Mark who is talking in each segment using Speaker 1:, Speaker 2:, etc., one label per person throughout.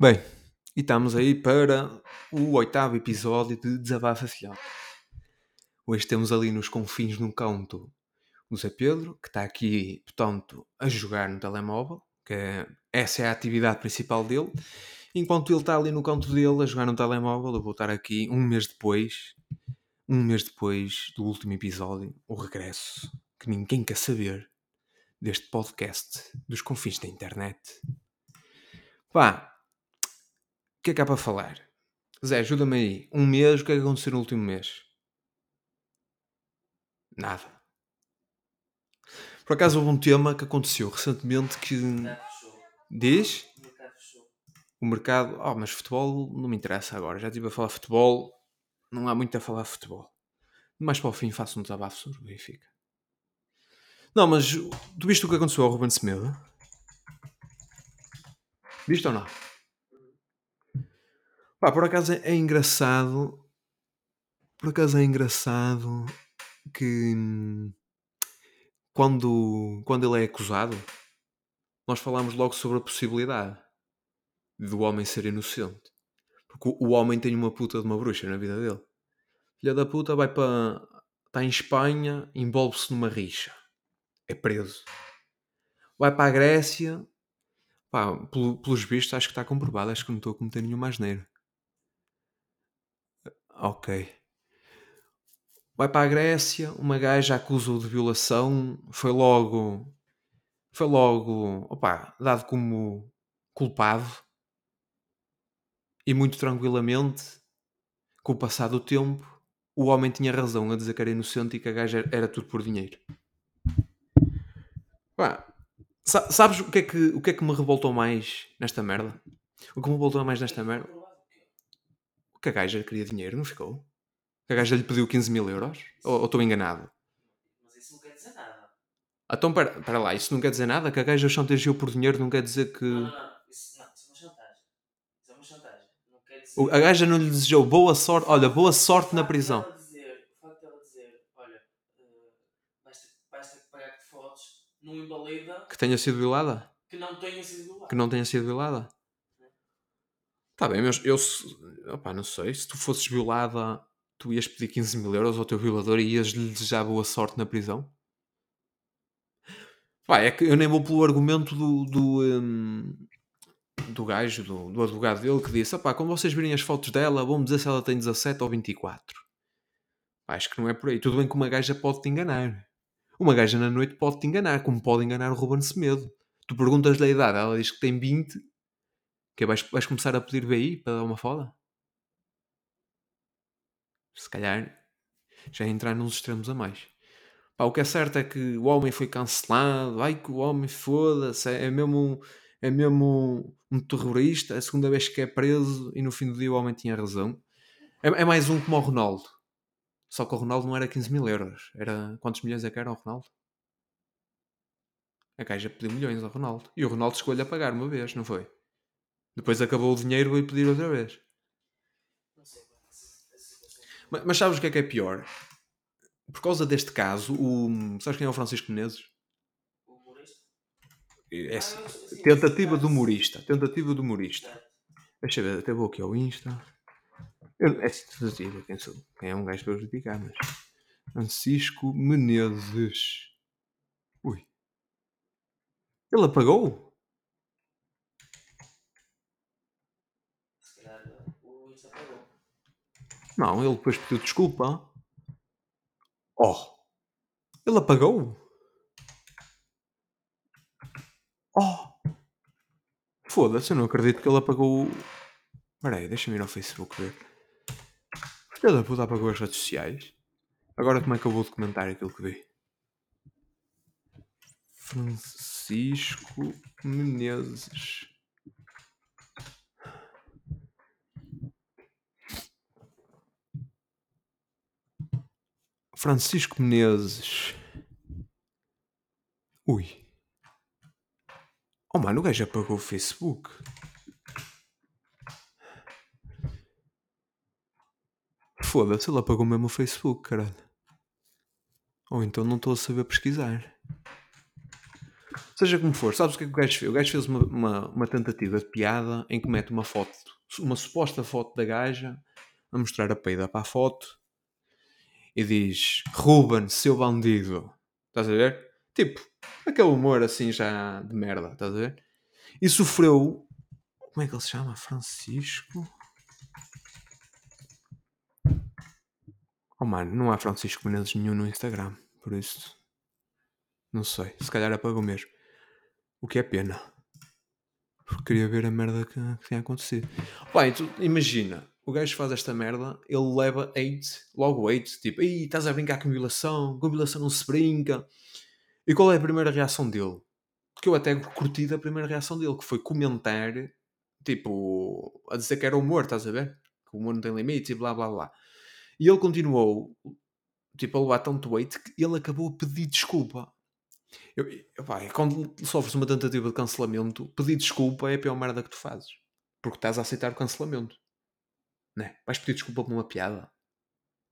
Speaker 1: Bem, e estamos aí para o oitavo episódio de Desabafo Afiado. Hoje temos ali nos confins de um canto o Zé Pedro, que está aqui, portanto, a jogar no telemóvel, que é, essa é a atividade principal dele. Enquanto ele está ali no canto dele a jogar no telemóvel, eu vou estar aqui um mês depois, um mês depois do último episódio, o regresso, que ninguém quer saber, deste podcast dos confins da internet. Pá, que é que há para falar? Zé, ajuda-me aí. Um mês, o que é que aconteceu no último mês? Nada. Por acaso houve um tema que aconteceu recentemente que. Diz? O mercado. Oh, mas futebol não me interessa agora. Já estive a falar futebol. Não há muito a falar futebol. Mais para o fim faço um desabafo sobre o Benfica. Não, mas tu viste o que aconteceu ao Ruben Semedo? Viste ou não? Pá, por acaso é, é engraçado. Por acaso é engraçado que hum, quando, quando ele é acusado, nós falamos logo sobre a possibilidade do homem ser inocente. Porque o, homem tem uma puta de uma bruxa na vida dele. Filha da puta vai para. está em Espanha, envolve-se numa rixa. É preso. Vai para a Grécia. Pá, pelo- pelos vistos, acho que está comprovado. Acho que não estou a cometer nenhuma asneira. Ok. Vai para a Grécia, uma gaja acusa-o de violação, foi logo. Foi logo. Opa, dado como culpado. E muito tranquilamente, com o passar do tempo, o homem tinha razão a dizer que era inocente e que a gaja era- era tudo por dinheiro. Pá, sa- sabes o que, é que, o que é que me revoltou mais nesta merda? O que me revoltou mais nesta merda? Que a gaja queria dinheiro, não ficou? Que a gaja lhe pediu 15 mil euros? Ou ou estou enganado?
Speaker 2: Mas isso não quer dizer nada.
Speaker 1: Então, pera, pera lá, isso não quer dizer nada? Que a gaja chantageou por dinheiro não quer dizer que...
Speaker 2: Não, não, não. Isso, não, isso é uma chantagem. Isso é uma chantagem. Não quer dizer.
Speaker 1: O- A gaja não lhe desejou boa sorte, olha, boa sorte na
Speaker 2: O
Speaker 1: prisão.
Speaker 2: O facto dela dizer, olha, eh, não invalida
Speaker 1: Que tenha sido violada?
Speaker 2: que não tenha sido do lado.
Speaker 1: Que não tenha sido violada? Tá bem, mas eu... Opá, não sei, se tu fosses violada, tu ias pedir 15 mil euros ao teu violador e ias lhe desejar boa sorte na prisão? Pá, é que eu nem vou pelo argumento do... do hum, do gajo, do, do advogado dele, que disse: opá, quando vocês virem as fotos dela, vão dizer se ela tem 17 ou 24. Pá, acho que não é por aí. Tudo bem que uma gaja pode te enganar. Uma gaja na noite pode te enganar, como pode enganar o Ruben Semedo. Tu perguntas-lhe a idade, ela diz que tem 20. Que vais, vais começar a pedir BI para dar uma foda? Se calhar já é entrar nos extremos a mais. Pá, o que é certo é que o homem foi cancelado. Ai que o homem foda-se. É, é mesmo, um- é mesmo um terrorista. É a segunda vez que é preso e no fim do dia o homem tinha razão. É, é mais um como o Ronaldo. Só que o Ronaldo não era 15 mil euros. Era quantos milhões é que era o Ronaldo? A gaja pediu milhões ao Ronaldo. E o Ronaldo escolhe a pagar uma vez, não foi? Depois acabou o dinheiro e pedir outra vez. Mas, mas sabes o que é que é pior? Por causa deste caso, o. Sabes quem é o Francisco Menezes?
Speaker 2: O humorista.
Speaker 1: É,
Speaker 2: Ah, eu- sim,
Speaker 1: tentativa de humorista. Tentativa de humorista. Deixa eu ver, até vou aqui ao Insta. Eu, é tentativa, quem sou? Quem é um gajo para criticar, mas. Francisco Menezes. Ui. Ele apagou?
Speaker 2: Se calhar o Insta pagou.
Speaker 1: Não, ele depois pediu desculpa. Oh! Ele apagou? Oh! Foda-se, eu não acredito que ele apagou. o- Espera aí, deixa-me ir ao Facebook ver. Filha da puta apagou as redes sociais. Agora como é que eu vou documentar aquilo que vi? Francisco Menezes. Francisco Menezes. Ui. Oh mano, o gajo apagou o Facebook. Foda-se, ele apagou mesmo o Facebook, caralho. Ou então não estou a saber pesquisar. Seja como for, sabes o que é que o gajo fez? O gajo fez uma, uma, uma tentativa de piada em que mete uma foto, uma suposta foto da gaja, a mostrar a peida para a foto e diz: Ruben, seu bandido. Estás a ver? Tipo, aquele humor assim já de merda, estás a ver? E sofreu. Como é que ele se chama? Francisco? Oh mano, não há Francisco Menezes nenhum no Instagram, por isso. Não sei, se calhar apagou mesmo. O que é pena. Porque queria ver a merda que, que tinha acontecido. Pai, tu imagina, o gajo faz esta merda, ele leva hate, logo hate, tipo, Ih, estás a brincar com violação, com violação não se brinca. E qual é a primeira reação dele? Porque eu até curti da primeira reação dele, que foi comentar, tipo, a dizer que era humor, estás a ver? Que o humor não tem limite e blá blá blá. E ele continuou, tipo, a levar tanto hate que ele acabou a pedir desculpa. Eu, eu, pá, quando sofres uma tentativa de cancelamento, pedir desculpa é a pior merda que tu fazes. Porque estás a aceitar o cancelamento. Né? Vais pedir desculpa por uma piada.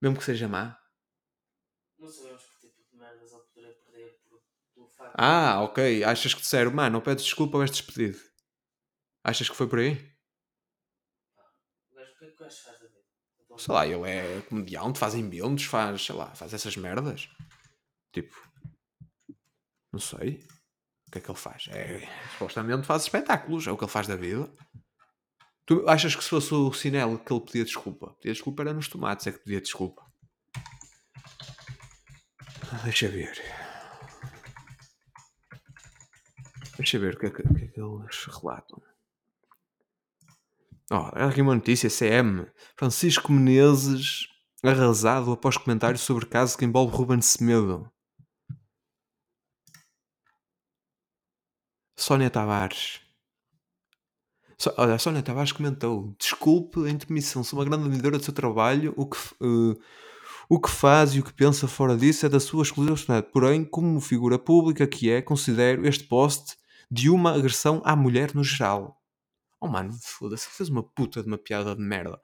Speaker 1: Mesmo que seja má.
Speaker 2: Não sabemos que tipo de merdas ele poderia perder por, pelo facto
Speaker 1: Ah, ok. Achas que disseram, mano, não pedes desculpa, vais despedido. Achas que foi por aí?
Speaker 2: Gajo, o que é que faz da vida? Então,
Speaker 1: Sei lá, ele é comediante, faz inventos, faz, sei lá, faz essas merdas. Tipo, não sei. O que é que ele faz? É, supostamente faz espetáculos, é o que ele faz da vida. Tu achas que se fosse o Sinelo que ele pedia desculpa? Pedia desculpa era nos tomates, é que pedia desculpa. Ah, Deixa ver. Deixa ver o que é que, que, é que eles relatam. Oh, aqui uma notícia, CM. Francisco Menezes arrasado após comentários sobre caso que envolve Ruben Semedo. Sónia Tavares. So- olha, Sónia Tavares comentou: Desculpe a intermissão, sou uma grande admiradora do seu trabalho. O que, eh, o que faz e o que pensa fora disso é da sua exclusiva personalidade. Porém, como figura pública que é, considero este post de uma agressão à mulher no geral. Oh mano, foda-se, fez uma puta de uma piada de merda.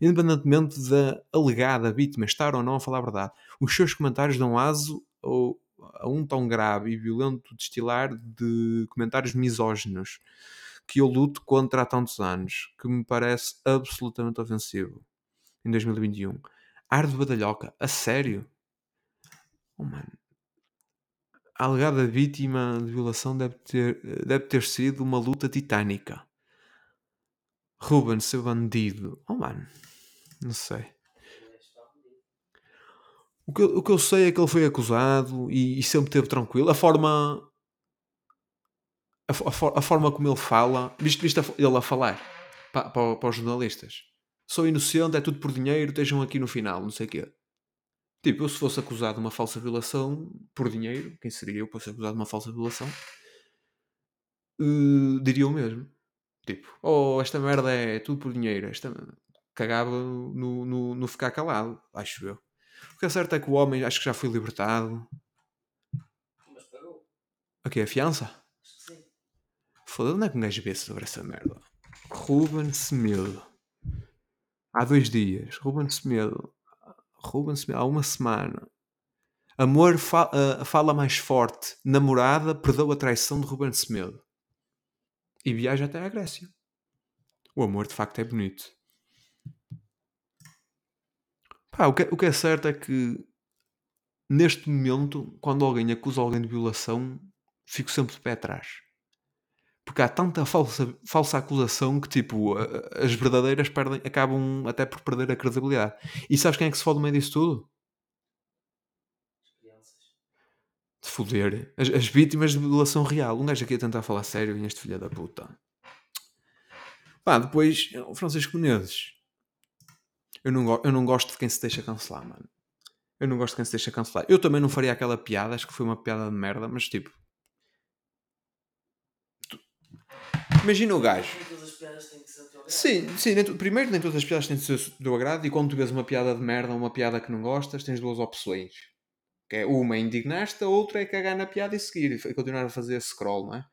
Speaker 1: Independentemente da alegada vítima estar ou não a falar a verdade, os seus comentários dão aso a um tão grave e violento destilar de comentários misóginos que eu luto contra há tantos anos, que me parece absolutamente ofensivo. Em 2021. Ar de badalhoca, a sério? Oh mano. A alegada vítima de violação deve ter, deve ter sido uma luta titânica. Ruben, seu bandido. Oh mano. Não sei.
Speaker 2: o
Speaker 1: que, eu- o que eu sei é que ele foi acusado e, e sempre esteve tranquilo. A forma. A, a for- a forma como ele fala. Viste, viste a ele a falar para, para, para os jornalistas? Sou inocente, é tudo por dinheiro, estejam aqui no final, não sei o quê. Tipo, eu se fosse acusado de uma falsa violação por dinheiro, quem seria eu para ser acusado de uma falsa violação? Eh, diria o mesmo. Tipo, oh, esta merda é tudo por dinheiro. Esta... Cagava no, no, no ficar calado, acho eu. O que é certo é que o homem acho que já foi libertado.
Speaker 2: Mas pagou.
Speaker 1: Aqui, a fiança? Foda-se, onde é que um gajo vê sobre essa merda? Ruben Semedo. Há dois dias. Ruben Semedo. Ruben Semedo. Há uma semana. Amor fa- ah, fala mais forte. Namorada perdoa a traição de Ruben Semedo. E viaja até à Grécia. O amor de facto é bonito. Pá, o, que, o que é certo é que neste momento, quando alguém acusa alguém de violação, fico sempre de pé atrás. Porque há tanta falsa, falsa acusação que, tipo, as verdadeiras perdem, acabam até por perder a credibilidade. E sabes quem é que se fode no meio disso tudo?
Speaker 2: As crianças.
Speaker 1: De foder. As, as vítimas de violação real. Um gajo aqui a tentar falar sério e este filho da puta. Pá, depois, o Francisco Menezes. Eu não, eu não gosto de quem se deixa cancelar, mano. Eu não gosto de quem se deixa cancelar. Eu também não faria aquela piada, acho que foi uma piada de merda, mas tipo. tu- Imagina o gajo.
Speaker 2: Nem todas as piadas têm que ser do teu agrado.
Speaker 1: Sim, sim nem primeiro nem todas as piadas têm de ser do agrado e quando tu vês uma piada de merda ou uma piada que não gostas, tens duas opções. Que é uma é indignar-te, a outra é cagar na piada e seguir e continuar a fazer scroll, não é?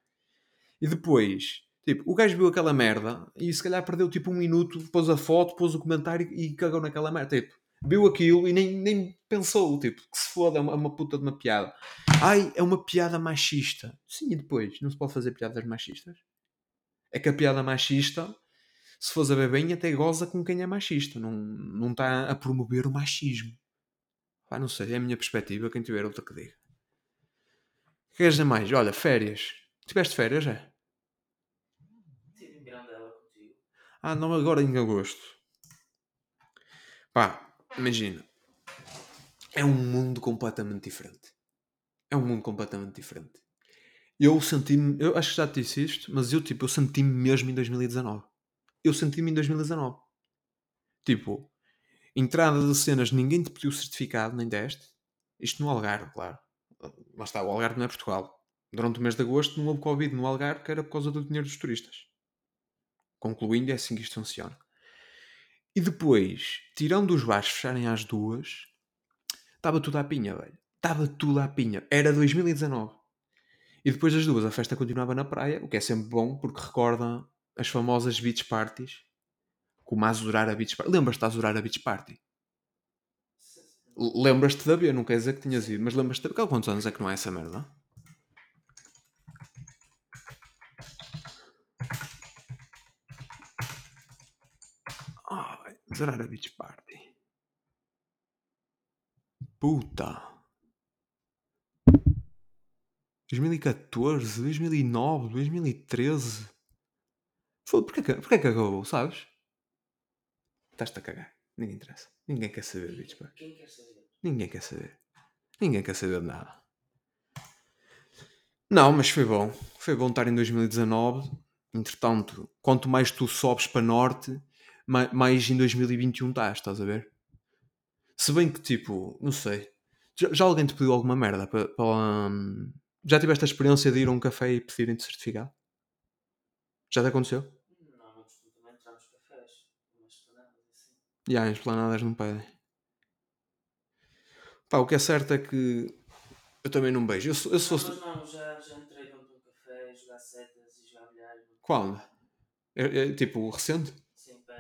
Speaker 1: E depois, tipo, o gajo viu aquela merda e se calhar perdeu tipo um minuto, pôs a foto, pôs o comentário e cagou naquela merda. Tipo, viu aquilo e nem, nem pensou, tipo, que se foda, é uma, é uma puta de uma piada. Ai, é uma piada machista. Sim, e depois? Não se pode fazer piadas machistas? É que a piada machista, se fores a ver bem, até goza com quem é machista. Não, não está a promover o machismo. Pá, não sei, é a minha perspectiva. Quem tiver outra que diga. Que queres dizer mais? Olha, férias. Tiveste férias, é?
Speaker 2: Tive em Mirandela contigo.
Speaker 1: Ah, não, agora em agosto. Pá, imagina. É um mundo completamente diferente. É um mundo completamente diferente. Eu senti-me, eu acho que já te disse isto, mas eu tipo, eu senti-me mesmo em 2019. Eu senti-me em 2019. Tipo, entrada de cenas, ninguém te pediu certificado nem teste. Isto no Algarve, claro. Lá está, o Algarve não é Portugal. Durante o mês de agosto não houve Covid no Algarve, que era por causa do dinheiro dos turistas. Concluindo, é assim que isto funciona. E depois, tirando os bares fecharem às duas, estava tudo à pinha, velho. Estava tudo à pinha. Era 2019. E depois das duas, a festa continuava na praia, o que é sempre bom, porque recorda as famosas beach parties. Como a Azurar a Beach Party. Lembras-te da a Beach Party? Lembras-te de haver, não quer dizer que tinhas ido, mas lembras-te de... Quantos anos é que não é essa merda? Ai, Azurar a Beach Party. Puta. 2014, 2009, 2013. Foda, porquê que, porquê que acabou, sabes? Estás-te a cagar. Ninguém interessa. Ninguém quer saber Beach Party.
Speaker 2: Quem quer saber?
Speaker 1: Ninguém quer saber. Ninguém quer saber de nada. Não, mas foi bom. Foi bom estar em 2019. Entretanto, quanto mais tu sobes para norte, ma- mais em 2021 estás, estás a ver? Se bem que, tipo, não sei. Já, já alguém te pediu alguma merda para. para, hum, já tiveste a experiência de ir a um café e pedirem-te certificado? Já te aconteceu?
Speaker 2: Não, mas também entramos cafés. Umas planadas assim.
Speaker 1: E há, em esplanadas não pedem. Pá, o que é certo é que eu também não beijo. Eu, sou- eu sou.
Speaker 2: Não, mas não, já, já entrei dentro de um café, jogar setas e jogar bilhar.
Speaker 1: Quando? É, é, tipo, recente?
Speaker 2: Sem pé,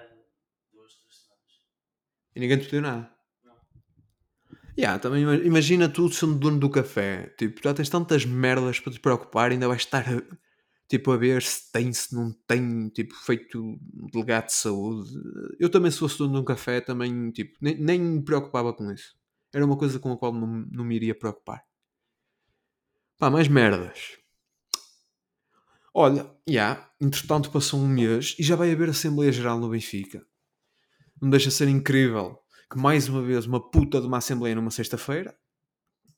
Speaker 2: duas, três semanas.
Speaker 1: E ninguém te pediu nada? Yeah, também ima- imagina tu sendo dono do café. Tipo, já tens tantas merdas para te preocupar, ainda vais estar a, tipo, a ver se tem, se não tem, tipo, feito delegado de saúde. Eu também, se fosse dono de um café, também, tipo, nem, nem me preocupava com isso. Era uma coisa com a qual não, não me iria preocupar. Pá, mais merdas. Olha, já, entretanto passou um mês e já vai haver Assembleia Geral no Benfica. Não deixa de ser incrível que mais uma vez uma puta de uma Assembleia numa sexta-feira,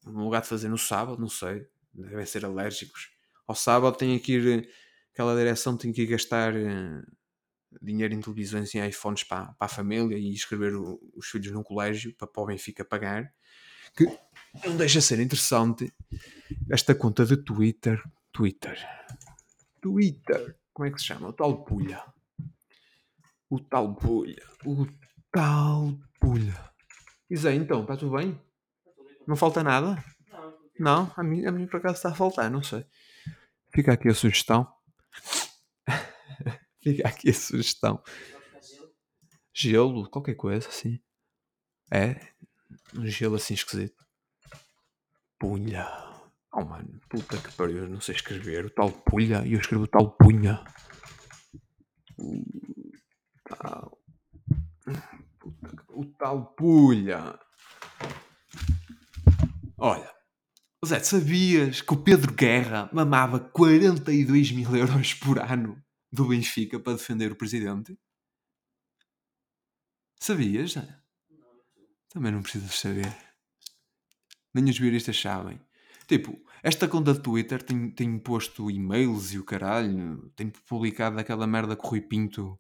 Speaker 1: no lugar de fazer no sábado, não sei, devem ser alérgicos. Ao sábado tem que ir, aquela direção tem que ir gastar eh, dinheiro em televisões e iPhones para, para a família e escrever o- os filhos num colégio para, para o Benfica pagar. Que não deixa de ser interessante esta conta de Twitter. Twitter. Twitter. Como é que se chama? O tal Pulha. O tal Pulha. O tal Pulha. E Zé, então, está tudo bem? Não falta nada?
Speaker 2: Não,
Speaker 1: a mim, a mim por acaso está a faltar, não sei. Fica aqui a sugestão. Fica aqui a sugestão.
Speaker 2: Gelo?
Speaker 1: Qualquer coisa assim. É, um gelo assim esquisito. Punha. Oh mano, puta que pariu, não sei escrever. O tal pulha e eu escrevo o tal punha. O tal. O tal pulha. Olha, Zé, sabias que o Pedro Guerra mamava 42 mil euros por ano do Benfica para defender o presidente? Sabias. Também não precisas saber. Nem os viaristas sabem. Tipo, esta conta de Twitter tem, tem posto e-mails e o caralho. Tem publicado aquela merda que o Rui Pinto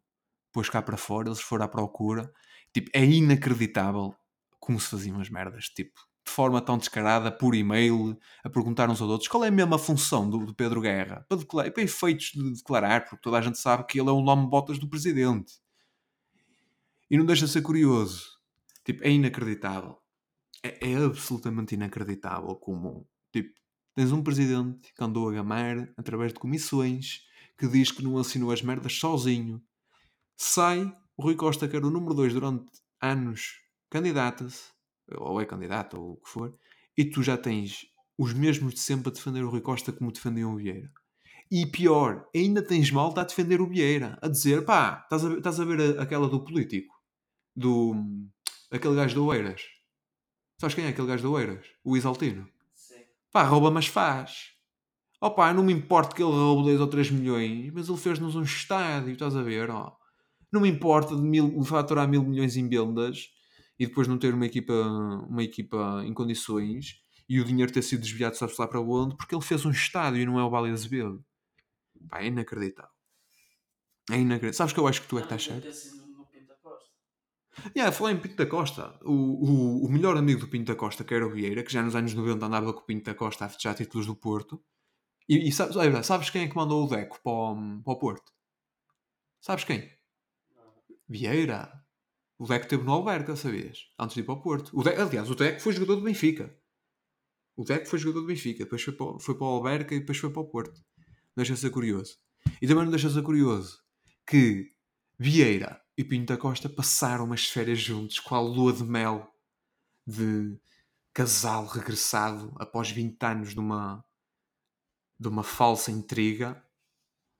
Speaker 1: pôs cá para fora. Eles foram à procura. Tipo, é inacreditável como se faziam as merdas. Tipo, de forma tão descarada, por e-mail, a perguntar uns aos outros qual é a função do, do Pedro Guerra. Para, declarar, para efeitos de declarar, porque toda a gente sabe que ele é o nome botas do presidente. E não deixa de ser curioso. Tipo, é inacreditável. É, é absolutamente inacreditável como, tipo, tens um presidente que andou a gamar através de comissões que diz que não assinou as merdas sozinho. Sai, o Rui Costa, que era o número 2 durante anos candidata-se, ou é candidata, ou o que for, e tu já tens os mesmos de sempre a defender o Rui Costa como defendiam o Vieira. E pior, ainda tens malta a defender o Vieira, a dizer, pá, estás a, ver- estás a ver a- aquela do político, do aquele gajo do Oeiras. Sabes quem é aquele gajo do Oeiras? O Isaltino.
Speaker 2: Sim.
Speaker 1: Pá, rouba, mas faz. Opa, não me importa que ele roube 2 ou 3 milhões, mas ele fez-nos um estádio, estás a ver? Ó. Não me importa de mil, de faturar mil milhões em vendas e depois não ter uma equipa, uma equipa em condições e o dinheiro ter sido desviado, sabe-se lá para onde, porque ele fez um estádio e não é o Vale Azevedo. Pá, é inacreditável. É inacreditável. Sabes que eu acho que tu é que estás certo? Yeah, falar em Pinto da Costa, o, o, o melhor amigo do Pinto da Costa, que era o Vieira, que já nos anos 90 andava com o Pinto da Costa a festejar títulos do Porto, e, e sabes, olha, sabes quem é que mandou o Deco para o, para o Porto? Sabes quem? Vieira. O Deco teve no Alberca, sabias? Antes de ir para o Porto. O Deco, aliás, o Deco foi jogador do Benfica. O Deco foi jogador do Benfica, depois foi para, foi para o Alberca e depois foi para o Porto. Deixa ser curioso. E também não deixa ser curioso que Vieira e Pinto da Costa passaram umas férias juntos, com a lua de mel de casal regressado após 20 anos de uma, de uma falsa intriga.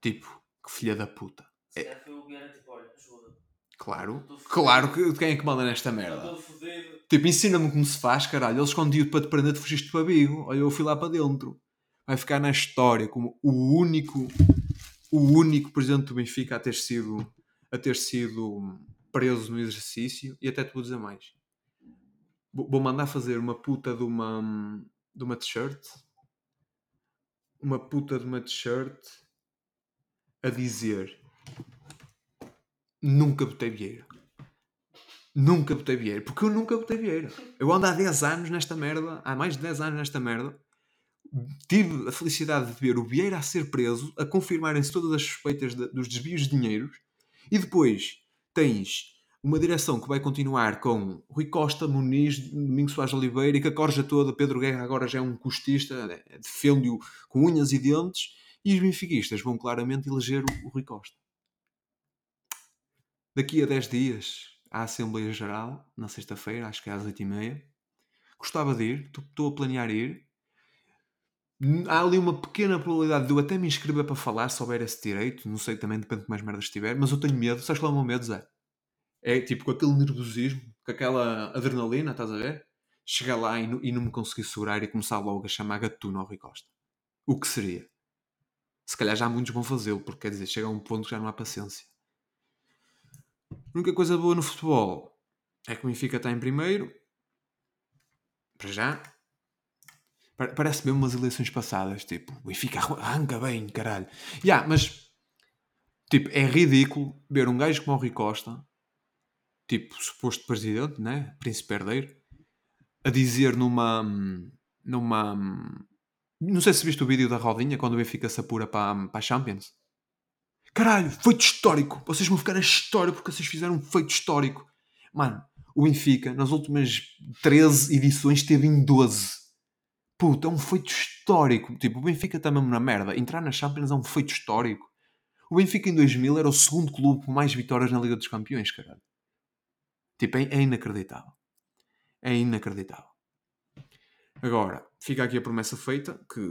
Speaker 1: Tipo, que filha da puta.
Speaker 2: Se calhar foi o Vieira tipo, olha, ajuda.
Speaker 1: Claro, claro que quem é que manda nesta merda? Tipo, ensina-me como se faz, caralho. Eles escondiam para te prender, tu fugiste para Bigo. Olha, eu fui lá para dentro. Vai ficar na história como o único, o único presidente do Benfica a ter sido, a ter sido preso no exercício. E até te vou dizer mais. Vou vou mandar fazer uma puta de uma, de uma t-shirt. Uma puta de uma t-shirt a dizer nunca botei Vieira. Nunca botei Vieira. Porque eu nunca botei Vieira. Eu ando há 10 anos nesta merda, há mais de 10 anos nesta merda. Tive a felicidade de ver o Vieira a ser preso, a confirmarem-se todas as suspeitas de- dos desvios de dinheiros, e depois tens uma direção que vai continuar com Rui Costa, Muniz, Domingos Soares Oliveira e que a corja toda, Pedro Guerra agora já é um custista, eh, defende-o com unhas e dentes, e os benfiquistas vão claramente eleger o Rui Costa. Daqui a 10 dias, à Assembleia Geral, na sexta-feira, acho que é às 8h30. Gostava de ir, estou- a planear ir. Há ali uma pequena probabilidade de eu até me inscrever para falar, se houver esse direito. Não sei, também depende de mais merdas estiver. Mas eu tenho medo. Sabes qual é o meu medo, Zé? É tipo com aquele nervosismo, com aquela adrenalina, estás a ver? Chegar lá e, não- e não me conseguir segurar e começar logo a chamar gatuno ao Rui Costa. O que seria? Se calhar já muitos vão fazê-lo, porque quer dizer, chega a um ponto que já não há paciência. A única coisa boa no futebol é que o Benfica está em primeiro. Para já. Pa- Parece mesmo umas eleições passadas. Tipo, o Benfica arran- arranca bem, caralho. Ya, mas. Tipo, é ridículo ver um gajo como o Rui Costa, tipo, suposto presidente, né? Príncipe herdeiro, a dizer numa. numa. Não sei se viste o vídeo da rodinha quando o Benfica se apura para, para a Champions. Caralho, feito histórico. Vocês vão ficar a história porque vocês fizeram um feito histórico. Mano, o Benfica, nas últimas 13 edições, teve em 12. Puta, é um feito histórico. Tipo, o Benfica está mesmo na merda. Entrar na Champions é um feito histórico. O Benfica em 2000 era o segundo clube com mais vitórias na Liga dos Campeões, caralho. Tipo, é, é inacreditável. É inacreditável. Agora, fica aqui a promessa feita que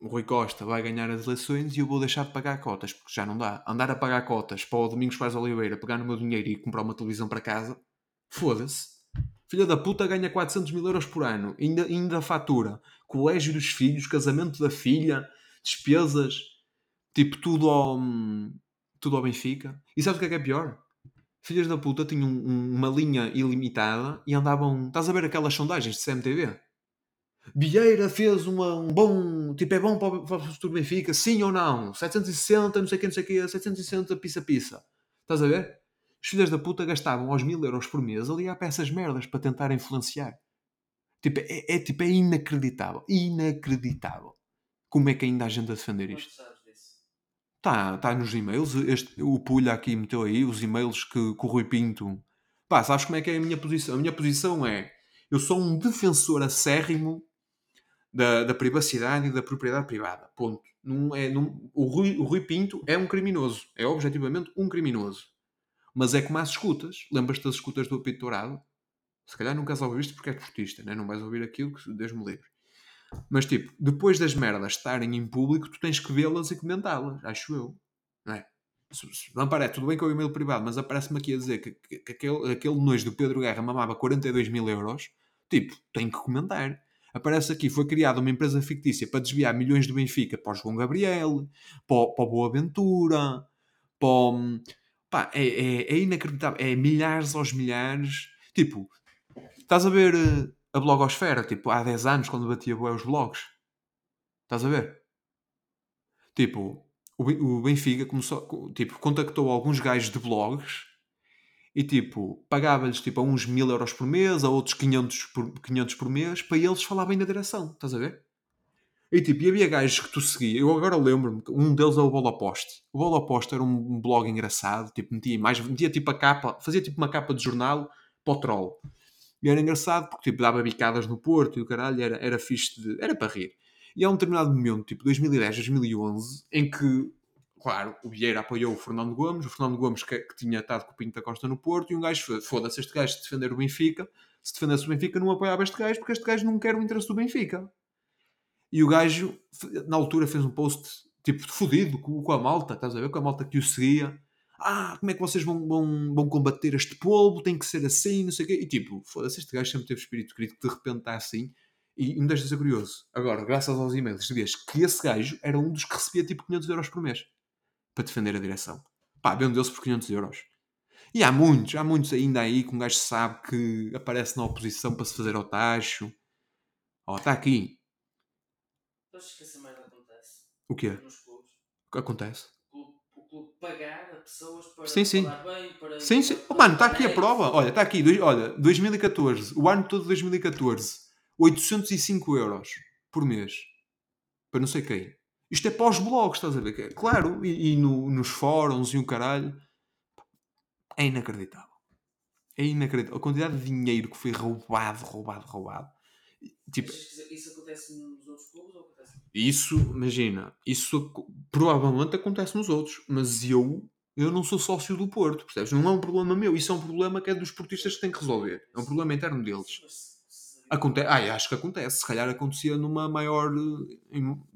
Speaker 1: o Rui Costa vai ganhar as eleições e eu vou deixar de pagar cotas, porque já não dá. Andar a pagar cotas para o Domingos Paz Oliveira pegar no meu dinheiro e comprar uma televisão para casa, foda-se. Filha da puta ganha 400 mil euros por ano, ainda, ainda fatura colégio dos filhos, casamento da filha, despesas, tipo tudo ao, tudo ao Benfica. E sabes o que é que é pior? Filhas da puta tinham um- uma linha ilimitada e andavam. Estás a ver aquelas sondagens de CMTV? Vieira fez uma, um bom. Tipo, é bom para o, para o futuro Benfica, sim ou não? 760, não sei o que, não sei o que, 760 pisa-pisa. Estás a ver? Os filhos da puta gastavam aos mil euros por mês a ligar para essas merdas para tentar influenciar. Tipo, é, é, tipo, é inacreditável. Inacreditável. Como é que ainda há gente a defender isto? Está tá nos e-mails. Este, o Pulha aqui meteu aí os e-mails que, que o Rui Pinto. Pá, sabes como é que é a minha posição? A minha posição é: eu sou um defensor acérrimo da, da privacidade e da propriedade privada. Ponto. Não é, o, Rui, o Rui Pinto é um criminoso. É objetivamente um criminoso. Mas é como as escutas. Lembras-te das escutas do apito dourado? Se calhar queres ouvir isto porque é desportista, né? não vais ouvir aquilo que Deus me livre. Mas tipo, depois das merdas estarem em público, tu tens que vê-las e comentá-las, acho eu. Não é? Não parece, tudo bem com o e-mail privado, mas aparece-me aqui a dizer que, que- que aquele, aquele nojo do Pedro Guerra mamava 42 mil euros. Tipo, tenho que comentar. Aparece aqui, foi criada uma empresa fictícia para desviar milhões do Benfica para o João Gabriel, para, para o Boaventura, para o... Pá, é, é, é inacreditável. É milhares aos milhares. Tipo, estás a ver eh, a blogosfera, tipo, há 10 anos, quando batia bué os blogs. Estás a ver? Tipo, o Ben- o Benfica começou, co- tipo, contactou alguns gajos de blogs e, tipo, pagava-lhes, tipo, a uns mil euros por mês, a outros 500 por, 500 por mês, para eles falarem na direção. Estás a ver? E, tipo, e havia gajos que tu seguias. Eu agora lembro-me, um deles é o Bola Post. O Bola Post era um um blog engraçado, tipo, metia mais, metia, tipo, a capa, fazia, tipo, uma capa de jornal para o troll. E era engraçado porque tipo, dava bicadas no Porto e o caralho era, era fixe de. era para rir. E há um determinado momento, tipo 2010, 2011, em que, claro, o Vieira apoiou o Fernando Gomes, o Fernando Gomes que, que tinha estado com o Pinto da Costa no Porto, e um gajo, foda-se, este gajo se defender o Benfica, se defendesse o Benfica não apoiava este gajo porque este gajo não quer o interesse do Benfica. E o gajo, na altura, fez um post tipo fodido com, com a malta, estás a ver? Com a malta que o seguia. Ah, como é que vocês vão, vão, vão combater este povo? Tem que ser assim, não sei o quê. E tipo, foda-se, este gajo sempre teve espírito crítico, de repente está assim. E me deixa ser curioso. Agora, graças aos e-mails, sabias que esse gajo era um dos que recebia tipo 500 euros por mês para defender a direção. Pá, vendeu-se por 500 euros. E há muitos, há muitos ainda aí que um gajo sabe que aparece na oposição para se fazer ao tacho. Ó, está aqui.
Speaker 2: Mas que essa merda acontece
Speaker 1: O quê?
Speaker 2: nos clubes.
Speaker 1: O que acontece?
Speaker 2: O clube, pagar a pessoas para
Speaker 1: Sim, sim.
Speaker 2: bem, para...
Speaker 1: Sim, sim. Oh, mano, está aqui a
Speaker 2: para-
Speaker 1: prova. Olha, está aqui. Olha, 2014. O ano todo de 2014. 805 euros por mês. Para não sei quem. Isto é para os blogs, estás a ver? É- Claro, e, e no- nos fóruns e o caralho. É inacreditável. É inacreditável. A quantidade de dinheiro que foi roubado, roubado, roubado. Tipo,
Speaker 2: isso acontece nos outros clubes ou acontece?
Speaker 1: isso, imagina, isso provavelmente acontece nos outros, mas eu, eu não sou sócio do Porto, percebes? Não é um problema meu, isso é um problema que é dos portistas que têm que resolver. É um problema interno deles. Acontece, ah, acho que acontece. Se calhar acontecia numa maior.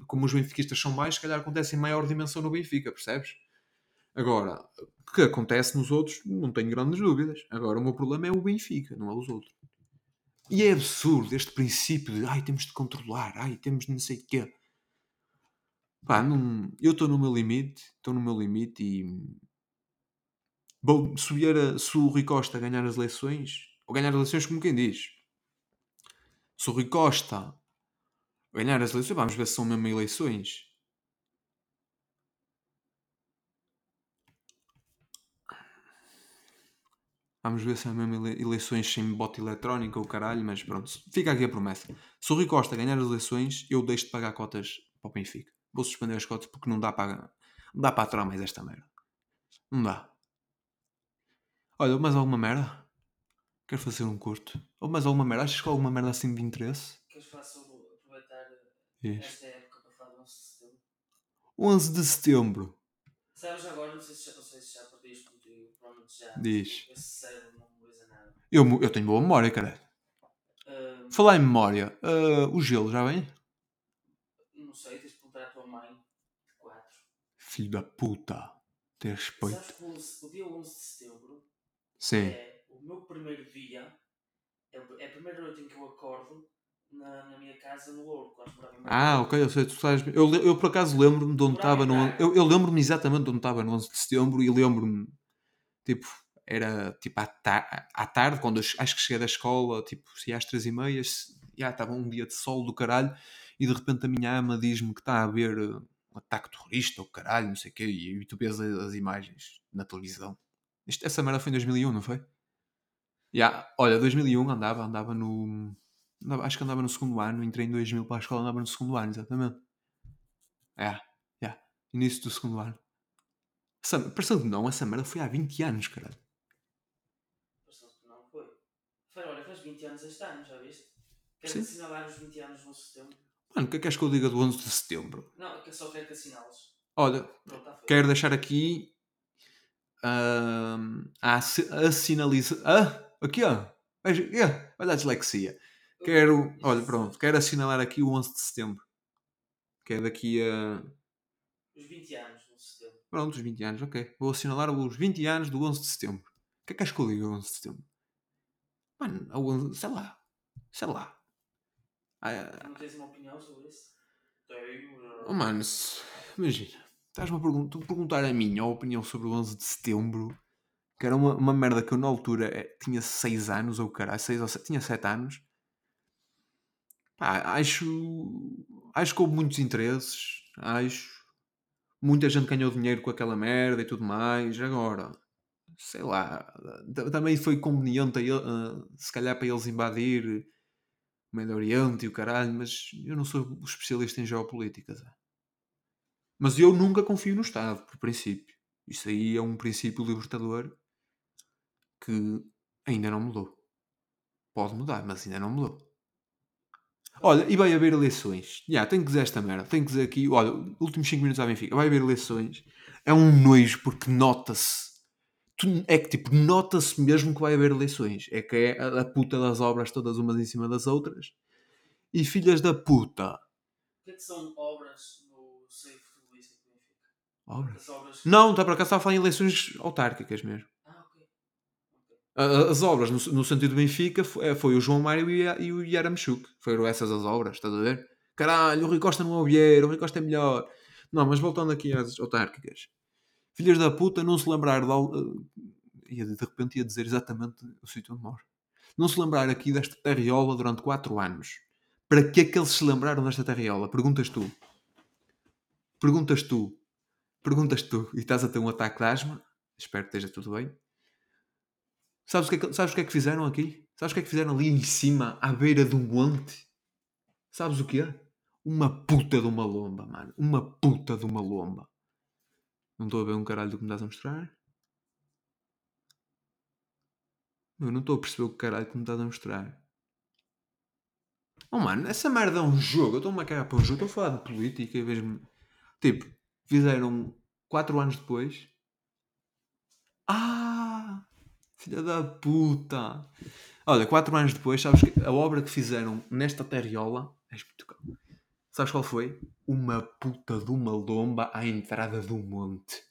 Speaker 1: como os benfiquistas são mais, se calhar acontece em maior dimensão no Benfica, percebes? Agora, o que acontece nos outros, não tenho grandes dúvidas. Agora, o meu problema é o Benfica, não é os outros. E é absurdo este princípio de ai, temos de controlar, ai, temos de não sei o quê. Pá, eu estou no meu limite, estou no meu limite e. Vou, se, vier a, se o Rui Costa ganhar as eleições, ou ganhar as eleições como quem diz, se o Rui Costa ganhar as eleições, vamos ver se são mesmo eleições. Vamos ver se é mesmo ele- eleições sem bote eletrónico ou caralho, mas pronto. Fica aqui a promessa. Se o Rui Costa ganhar as eleições, eu deixo de pagar cotas para o Benfica. Vou suspender as cotas porque não dá para, não dá para aturar mais esta merda. Não dá. Olha, mais alguma merda? Quero fazer um curto. Ou mais alguma merda? Achas que há alguma merda assim de interesse?
Speaker 2: Queres falar sobre aproveitar
Speaker 1: Diz.
Speaker 2: esta época para falar do 11 de setembro?
Speaker 1: 11 de setembro.
Speaker 2: Sabes agora, não sei se já, não sei se já partilhas contigo, provavelmente já.
Speaker 1: Diz.
Speaker 2: Esse cérebro não memoriza nada.
Speaker 1: Eu, eu tenho boa memória, cara.
Speaker 2: Ahm,
Speaker 1: Falar em memória, ah, o gelo já vem?
Speaker 2: não sei, tens de perguntar à tua mãe de 4.
Speaker 1: Filho da puta. Ter respeito.
Speaker 2: Sabes que o, 11 o dia 11 de setembro
Speaker 1: Sim.
Speaker 2: é meu primeiro dia, é, o- é a primeira noite em que eu acordo na, na minha casa no Louro, quando morava em
Speaker 1: Ah, ok, eu sei, tu sabes. Eu, eu por acaso lembro-me de onde estava no. Eu, eu lembro-me exatamente de onde estava no 11 de setembro e lembro-me, tipo, era tipo à, ta à tarde, quando eu acho que cheguei da escola, tipo, se às três e meia, já estava um dia de sol do caralho e de repente a minha ama diz-me que está a haver uh, um ataque terrorista ou caralho, não sei o quê, e, e tu vês as, as imagens na televisão. Isto, essa merda foi em 2001, não foi? Já, olha, 2001 andava, andava no. andava- acho que andava no segundo ano, entrei em 2000 para a escola, andava no segundo ano, exatamente. É, é, início do segundo ano. Essa, parecendo que não, essa merda foi há 20 anos, caralho.
Speaker 2: Pareceu que não foi. Foi, olha, faz 20 anos este ano, já viste? Queres assinalar os 20 anos no setembro?
Speaker 1: Mano, o que é que queres que eu diga do 11 de setembro?
Speaker 2: Não, é que eu só quero que assinales.
Speaker 1: Olha,
Speaker 2: Pronto, feito.
Speaker 1: quero deixar aqui ahm, a, a sinaliza... aqui ó. Veja, é, olha a dislexia. Quero, olha, pronto, quero assinalar aqui o 11 de setembro. Que é daqui a.
Speaker 2: Os 20 anos, no setembro.
Speaker 1: Pronto, os 20 anos, ok. Vou assinalar os 20 anos do 11 de setembro. O que é que és que eu digo ao 11 de setembro? Mano, 11, sei lá. Sei lá. Ah,
Speaker 2: Não tens uma opinião sobre isso? Tenho.
Speaker 1: oh, mano, imagina. Estás-me a pergun- perguntar a minha opinião sobre o 11 de setembro. Que era uma, uma merda que eu na altura eh, tinha 6 anos, ou caralho, 6 ou 7, tinha 7 anos. Pá, acho. Acho que houve muitos interesses. Acho. Muita gente ganhou dinheiro com aquela merda e tudo mais. Agora, sei lá. ta- Também foi conveniente, a- se calhar, para eles invadir o Médio Oriente e o caralho, mas eu não sou especialista em geopolítica. Zé. Mas eu nunca confio no Estado, por princípio. Isso aí é um princípio libertador que ainda não mudou. Pode mudar, mas ainda não mudou. Olha, e vai haver eleições. Já, tenho que dizer esta merda. Tenho que dizer aqui, olha, últimos 5 minutos à Benfica. Vai haver eleições. É um nojo porque nota-se. É que tipo, nota-se mesmo que vai haver eleições. É que é a, puta das obras todas umas em cima das outras. E filhas da puta.
Speaker 2: O que é que são obras no seio futebolístico do Benfica?
Speaker 1: Obras?
Speaker 2: As obras.
Speaker 1: Não, está para cá, estava a falar em eleições autárquicas mesmo. As obras, no, no sentido Benfica, foi, foi o João Mário e, e o Yaramchuk. Foram essas as obras, estás a ver? Caralho, o Rui Costa não é o Vieira, o Rui Costa é melhor. Não, mas voltando aqui às autárquicas. Filhas da puta não se lembrar de... eh, de repente ia dizer exatamente o sítio onde moro. Não se lembrar aqui desta terriola durante 4 anos. Para que é que eles se lembraram desta terriola? Perguntas tu. Perguntas tu. Perguntas tu. E estás a ter um ataque de asma. Espero que esteja tudo bem. Sabes o que, é que, sabes o que é que fizeram aqui? Sabes o que é que fizeram ali em cima, à beira do monte? Sabes o que é? Uma puta de uma lomba, mano. Uma puta de uma lomba. Não estou a ver um caralho do que me estás a mostrar. Eu não estou a perceber o caralho que me estás a mostrar. Oh mano, essa merda é um jogo. Eu estou-me a cagar para um jogo. Estou a falar de política e vejo-me. Tipo, fizeram 4 anos depois. Ah! Filha da puta! Olha, 4 anos depois, sabes que a obra que fizeram nesta terriola. És calmo. Sabes qual foi? Uma puta de uma lomba à entrada do monte.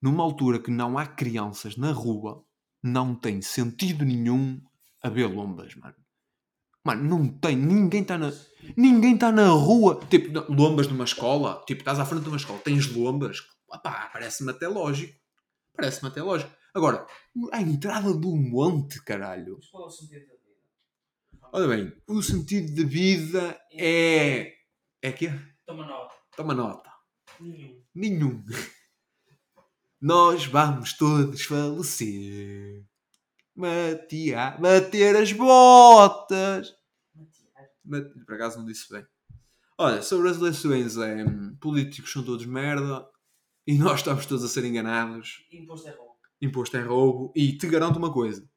Speaker 1: Numa altura que não há crianças na rua, não tem sentido nenhum haver lombas, mano. Mano, não tem. Ninguém está na. Ninguém está na rua. Tipo, não, lombas numa escola. Tipo, estás à frente de uma escola, tens lombas. Parece-me até lógico. Parece-me até lógico. Agora, a entrada do monte, caralho.
Speaker 2: Mas qual é o sentido da vida?
Speaker 1: Olha bem, o sentido da vida é. É que?
Speaker 2: Toma nota.
Speaker 1: Toma nota.
Speaker 2: Nenhum.
Speaker 1: Nenhum. Nós vamos todos falecer. Matia, bater as botas.
Speaker 2: Matias.
Speaker 1: Por acaso não disse bem. Olha, sobre as eleições, é, hum, políticos são todos merda e nós estamos todos a ser enganados.
Speaker 2: Imposto é roubo.
Speaker 1: Imposto é roubo. E te garanto uma coisa.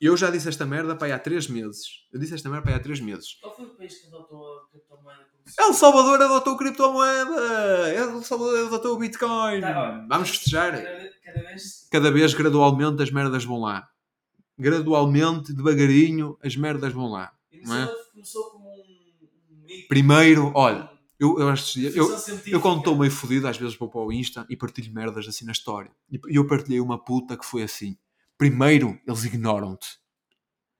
Speaker 1: Eu já disse esta merda para há 3 meses. Eu disse esta merda para há 3 meses.
Speaker 2: Qual foi o país que adotou a criptomoeda
Speaker 1: El Salvador adotou criptomoeda! El Salvador adotou o Bitcoin!
Speaker 2: Tá.
Speaker 1: Vamos festejar!
Speaker 2: Cada, cada vez.
Speaker 1: Cada vez, gradualmente, as merdas vão lá. Gradualmente, devagarinho, as merdas vão lá. É?
Speaker 2: Começou, como um.
Speaker 1: Primeiro, olha, eu, eu, acho que- eu. Eu quando estou meio fodido, às vezes vou para o Insta e partilho merdas assim na história. E e eu partilhei uma puta que foi assim. Primeiro, eles ignoram-te.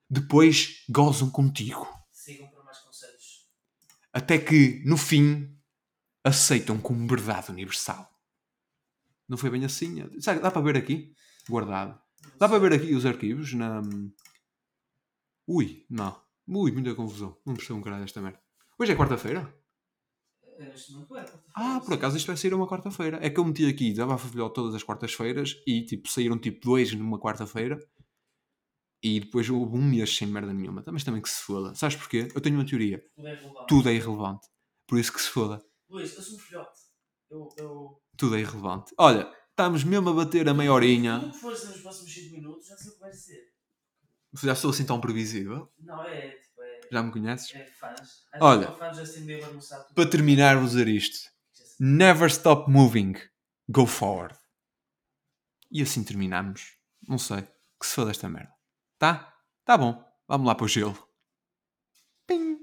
Speaker 1: Depois, gozam contigo.
Speaker 2: Sigam para mais conselhos.
Speaker 1: Até que, no fim, aceitam como verdade universal. Não foi bem assim? Sabe, dá para ver aqui? Guardado. Dá para ver aqui os arquivos na... Ui, não. Ui, muita confusão. Não percebo um caralho desta merda. Hoje é quarta-feira?
Speaker 2: É, Neste momento é. quarta-feira,
Speaker 1: Ah, por acaso isto vai sair uma quarta-feira. É que eu meti aqui Desabafa Filhol todas as quartas-feiras e tipo saíram tipo dois numa quarta-feira e depois houve um mês sem merda nenhuma. Mas também que se foda. Sabes porquê? Eu tenho uma teoria.
Speaker 2: Tudo é relevante.
Speaker 1: Tudo é irrelevante. Por isso que se foda.
Speaker 2: Luís, eu sou um filhote. Eu. eu...
Speaker 1: Tudo é irrelevante. Olha, estamos mesmo a bater a meia horinha.
Speaker 2: Que for nos próximos 5 minutos já sei o que vai ser.
Speaker 1: Já sou assim tão previsível.
Speaker 2: Não. É,
Speaker 1: Já me conheces?
Speaker 2: é fãs.
Speaker 1: Olha.
Speaker 2: fãs tudo.
Speaker 1: Para terminar, vou dizer isto. Never stop moving. Go forward. E assim terminamos. Não sei. Que se foda esta merda. Tá? Tá bom, vamos lá para o gelo.